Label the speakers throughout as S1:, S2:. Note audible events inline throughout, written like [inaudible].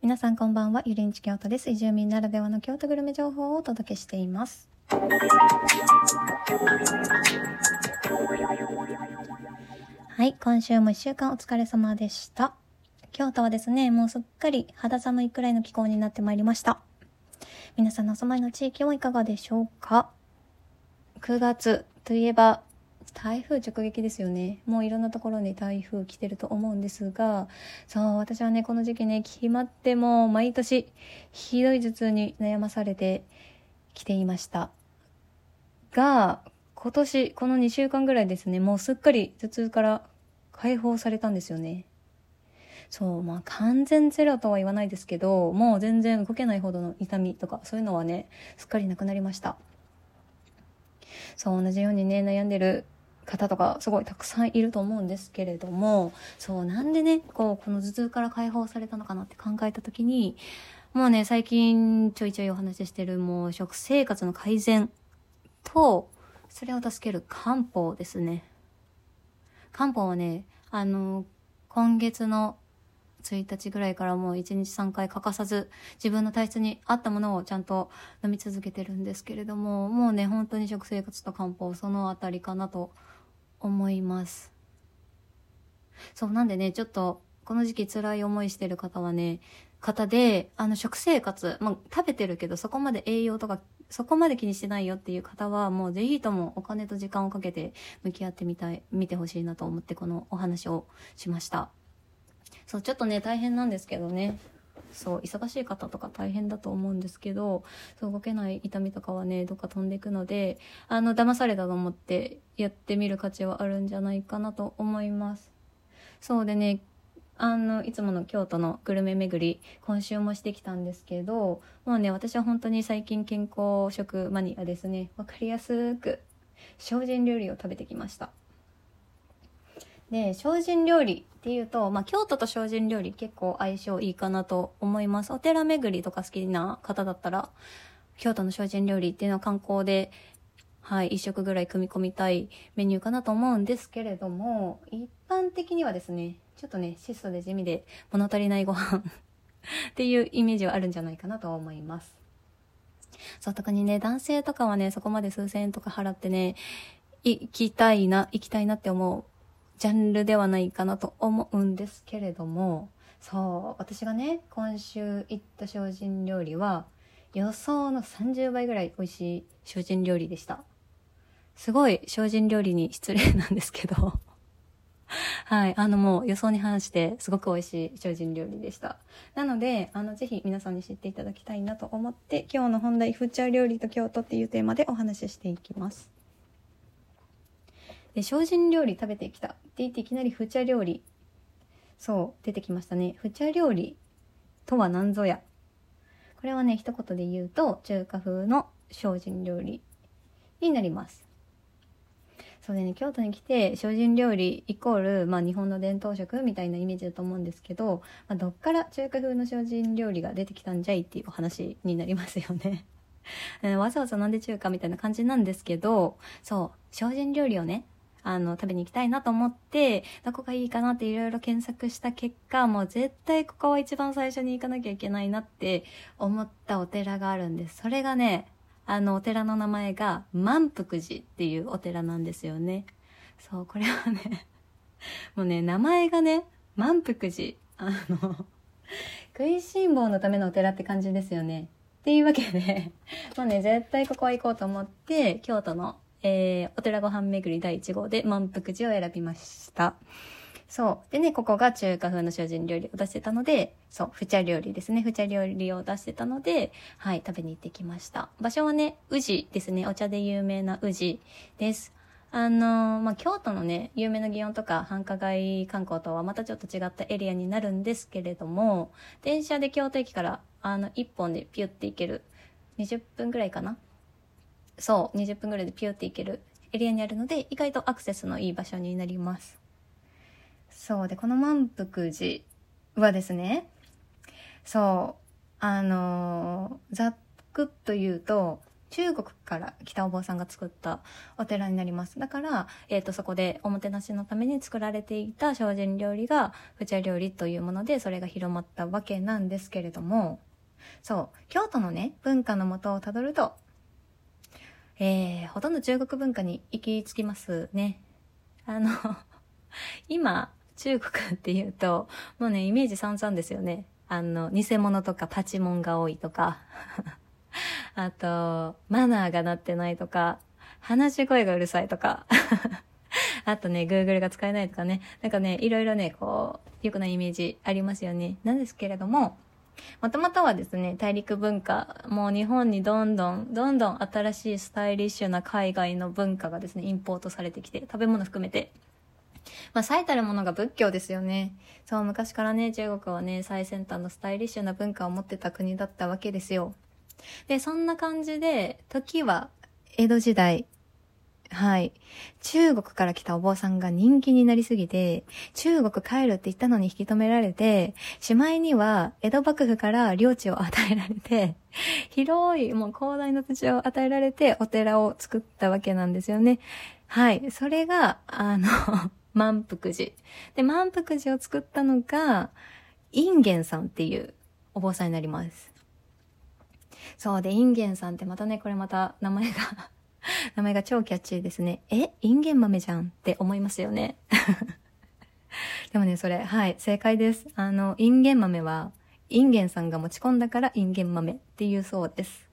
S1: 皆さんこんばんは、ゆりんち京都です。移住民ならではの京都グルメ情報をお届けしています。はい、今週も一週間お疲れ様でした。京都はですね、もうすっかり肌寒いくらいの気候になってまいりました。皆さんのお住まいの地域はいかがでしょうか ?9 月といえば、台風直撃ですよね。もういろんなところに台風来てると思うんですが、そう、私はね、この時期ね、決まっても毎年ひどい頭痛に悩まされてきていました。が、今年、この2週間ぐらいですね、もうすっかり頭痛から解放されたんですよね。そう、まあ完全ゼロとは言わないですけど、もう全然動けないほどの痛みとか、そういうのはね、すっかりなくなりました。そう、同じようにね、悩んでる方とかすごいたくさんいると思うんですけれども、そう、なんでね、こう、この頭痛から解放されたのかなって考えたときに、もうね、最近ちょいちょいお話ししてる、もう食生活の改善と、それを助ける漢方ですね。漢方はね、あの、今月の1日ぐらいからもう1日3回欠かさず自分の体質に合ったものをちゃんと飲み続けてるんですけれども、もうね、本当に食生活と漢方そのあたりかなと思います。そう、なんでね、ちょっとこの時期辛い思いしてる方はね、方で、あの食生活、まあ食べてるけどそこまで栄養とかそこまで気にしてないよっていう方はもうぜひともお金と時間をかけて向き合ってみたい、見てほしいなと思ってこのお話をしました。そう、ちょっとね、大変なんですけどね。そう、忙しい方とか大変だと思うんですけど、そう、動けない痛みとかはね、どっか飛んでいくので、あの、騙されたと思ってやってみる価値はあるんじゃないかなと思います。そうでね、あの、いつもの京都のグルメ巡り、今週もしてきたんですけど、もうね、私は本当に最近健康食マニアですね。わかりやすく、精進料理を食べてきました。で、精進料理っていうと、まあ、京都と精進料理結構相性いいかなと思います。お寺巡りとか好きな方だったら、京都の精進料理っていうのは観光で、はい、一食ぐらい組み込みたいメニューかなと思うんですけれども、一般的にはですね、ちょっとね、質素で地味で物足りないご飯 [laughs] っていうイメージはあるんじゃないかなと思います。そう、特にね、男性とかはね、そこまで数千円とか払ってね、行きたいな、行きたいなって思うジャンルではないかなと思うんですけれども、そう、私がね、今週行った精進料理は、予想の30倍ぐらい美味しい精進料理でした。すごい精進料理に失礼なんですけど、[laughs] はい、あのもう予想に反してすごく美味しい精進料理でした。なので、あのぜひ皆さんに知っていただきたいなと思って、今日の本題、フーチャー料理と京都っていうテーマでお話ししていきます。で、精進料理食べてきたって言っていきなりフチャ料理。そう、出てきましたね。フチャ料理とは何ぞや。これはね、一言で言うと、中華風の精進料理になります。そうでね、京都に来て精進料理イコール、まあ日本の伝統食みたいなイメージだと思うんですけど、まあ、どっから中華風の精進料理が出てきたんじゃいっていうお話になりますよね。[laughs] わざわざなんで中華みたいな感じなんですけど、そう、精進料理をね、あの、食べに行きたいなと思って、どこがいいかなっていろいろ検索した結果、もう絶対ここは一番最初に行かなきゃいけないなって思ったお寺があるんです。それがね、あの、お寺の名前が満福寺っていうお寺なんですよね。そう、これはね、[laughs] もうね、名前がね、満福寺。あの、食いしん坊のためのお寺って感じですよね。っていうわけで、もうね、絶対ここは行こうと思って、京都のえー、お寺ご飯巡り第1号で満腹寺を選びました。そう。でね、ここが中華風の精進料理を出してたので、そう、フチャ料理ですね。フチャ料理を出してたので、はい、食べに行ってきました。場所はね、宇治ですね。お茶で有名な宇治です。あのー、まあ、京都のね、有名な祇園とか繁華街観光とはまたちょっと違ったエリアになるんですけれども、電車で京都駅から、あの、1本でピュって行ける。20分くらいかなそう、20分ぐらいでピューって行けるエリアにあるので、意外とアクセスのいい場所になります。そう、で、この満腹寺はですね、そう、あのーざっくと言うと、中国から来たお坊さんが作ったお寺になります。だから、えっ、ー、と、そこでおもてなしのために作られていた精進料理が、フチャ料理というもので、それが広まったわけなんですけれども、そう、京都のね、文化のもとをたどると、えー、ほとんど中国文化に行き着きますね。あの [laughs] 今、中国っていうと、もうね、イメージ散々ですよね。あの、偽物とかパチモンが多いとか、[laughs] あと、マナーがなってないとか、話し声がうるさいとか、[laughs] あとね、Google が使えないとかね、なんかね、いろいろね、こう、良くないイメージありますよね。なんですけれども、もともとはですね、大陸文化、もう日本にどんどん、どんどん新しいスタイリッシュな海外の文化がですね、インポートされてきて、食べ物含めて。まあ、最たるものが仏教ですよね。そう、昔からね、中国はね、最先端のスタイリッシュな文化を持ってた国だったわけですよ。で、そんな感じで、時は江戸時代、はい。中国から来たお坊さんが人気になりすぎて、中国帰るって言ったのに引き止められて、しまいには江戸幕府から領地を与えられて、[laughs] 広い、もう広大な土地を与えられてお寺を作ったわけなんですよね。はい。それが、あの [laughs] 満腹寺。で、満腹寺を作ったのが、インゲンさんっていうお坊さんになります。そうで、インゲンさんってまたね、これまた名前が [laughs] 名前が超キャッチーですね。えインゲン豆じゃんって思いますよね。[laughs] でもね、それ、はい、正解です。あの、インゲン豆は、インゲンさんが持ち込んだからインゲン豆っていうそうです。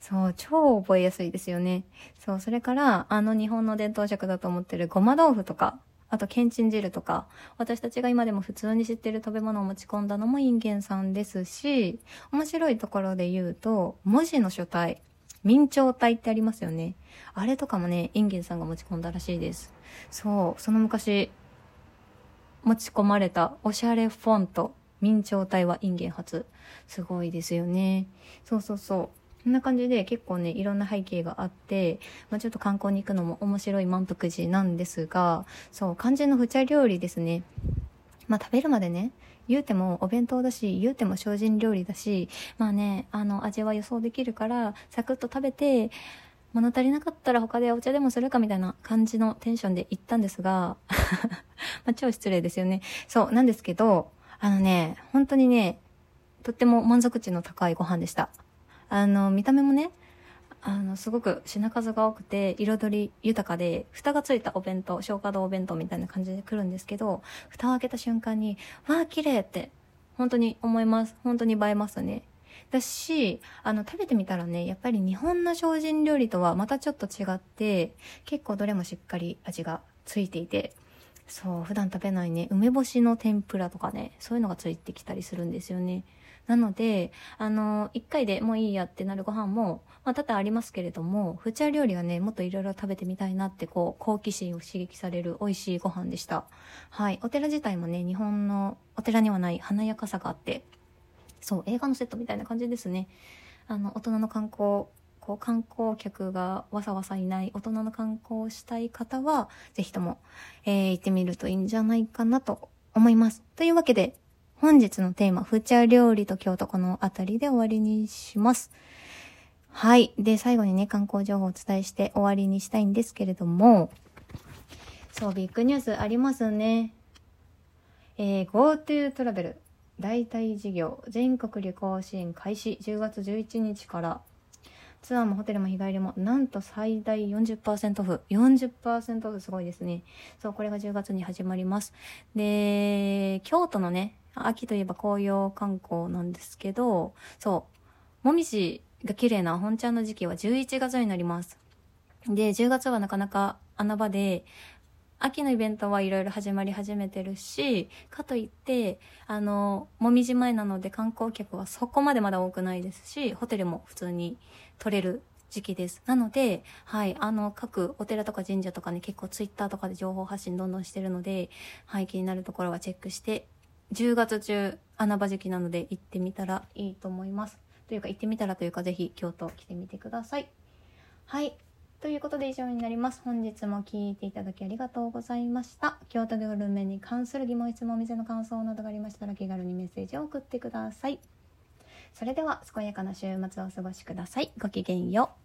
S1: そう、超覚えやすいですよね。そう、それから、あの日本の伝統食だと思ってるごま豆腐とか、あと、けんちん汁とか、私たちが今でも普通に知ってる食べ物を持ち込んだのもインゲンさんですし、面白いところで言うと、文字の書体、明朝体ってありますよね。あれとかもね、インゲンさんが持ち込んだらしいです。そう、その昔、持ち込まれたおしゃれフォント、明朝体はインゲン初。すごいですよね。そうそうそう。こんな感じで結構ね、いろんな背景があって、まあ、ちょっと観光に行くのも面白い満腹時なんですが、そう、肝心のフチャ料理ですね。まあ、食べるまでね、言うてもお弁当だし、言うても精進料理だし、まあね、あの、味は予想できるから、サクッと食べて、物足りなかったら他でお茶でもするかみたいな感じのテンションで行ったんですが、[laughs] まあ、超失礼ですよね。そう、なんですけど、あのね、本当にね、とっても満足値の高いご飯でした。あの、見た目もね、あの、すごく品数が多くて、彩り豊かで、蓋がついたお弁当、消化堂お弁当みたいな感じで来るんですけど、蓋を開けた瞬間に、わあ、綺麗って、本当に思います。本当に映えますね。だし、あの、食べてみたらね、やっぱり日本の精進料理とはまたちょっと違って、結構どれもしっかり味がついていて、そう、普段食べないね、梅干しの天ぷらとかね、そういうのがついてきたりするんですよね。なので、あの、一回でもういいやってなるご飯も、まあ、多々ありますけれども、フチャ料理はね、もっといろいろ食べてみたいなって、こう、好奇心を刺激される美味しいご飯でした。はい。お寺自体もね、日本のお寺にはない華やかさがあって、そう、映画のセットみたいな感じですね。あの、大人の観光、こう観光客がわさわさいない大人の観光をしたい方は、ぜひとも、えー、行ってみるといいんじゃないかなと思います。というわけで、本日のテーマ、フチャ料理と京都この辺りで終わりにします。はい。で、最後にね、観光情報をお伝えして終わりにしたいんですけれども、そう、ビッグニュースありますね。えー、GoTo トラベル代替事業全国旅行支援開始10月11日からツアーもホテルも日帰りもなんと最大40%オフ40%オフすごいですねそうこれが10月に始まりますで京都のね秋といえば紅葉観光なんですけど、そう、もみじが綺麗な本ちゃんの時期は11月になります。で、10月はなかなか穴場で、秋のイベントはいろいろ始まり始めてるし、かといって、あの、もみじ前なので観光客はそこまでまだ多くないですし、ホテルも普通に取れる時期です。なので、はい、あの、各お寺とか神社とかね、結構ツイッターとかで情報発信どんどんしてるので、はい、気になるところはチェックして10月中穴場時期なので行ってみたらいいと思います。というか行ってみたらというかぜひ京都来てみてください。はい。ということで以上になります。本日も聞いていただきありがとうございました。京都でグルメに関する疑問、質問、お店の感想などがありましたら気軽にメッセージを送ってください。それでは健やかな週末をお過ごしくださいごきげんよう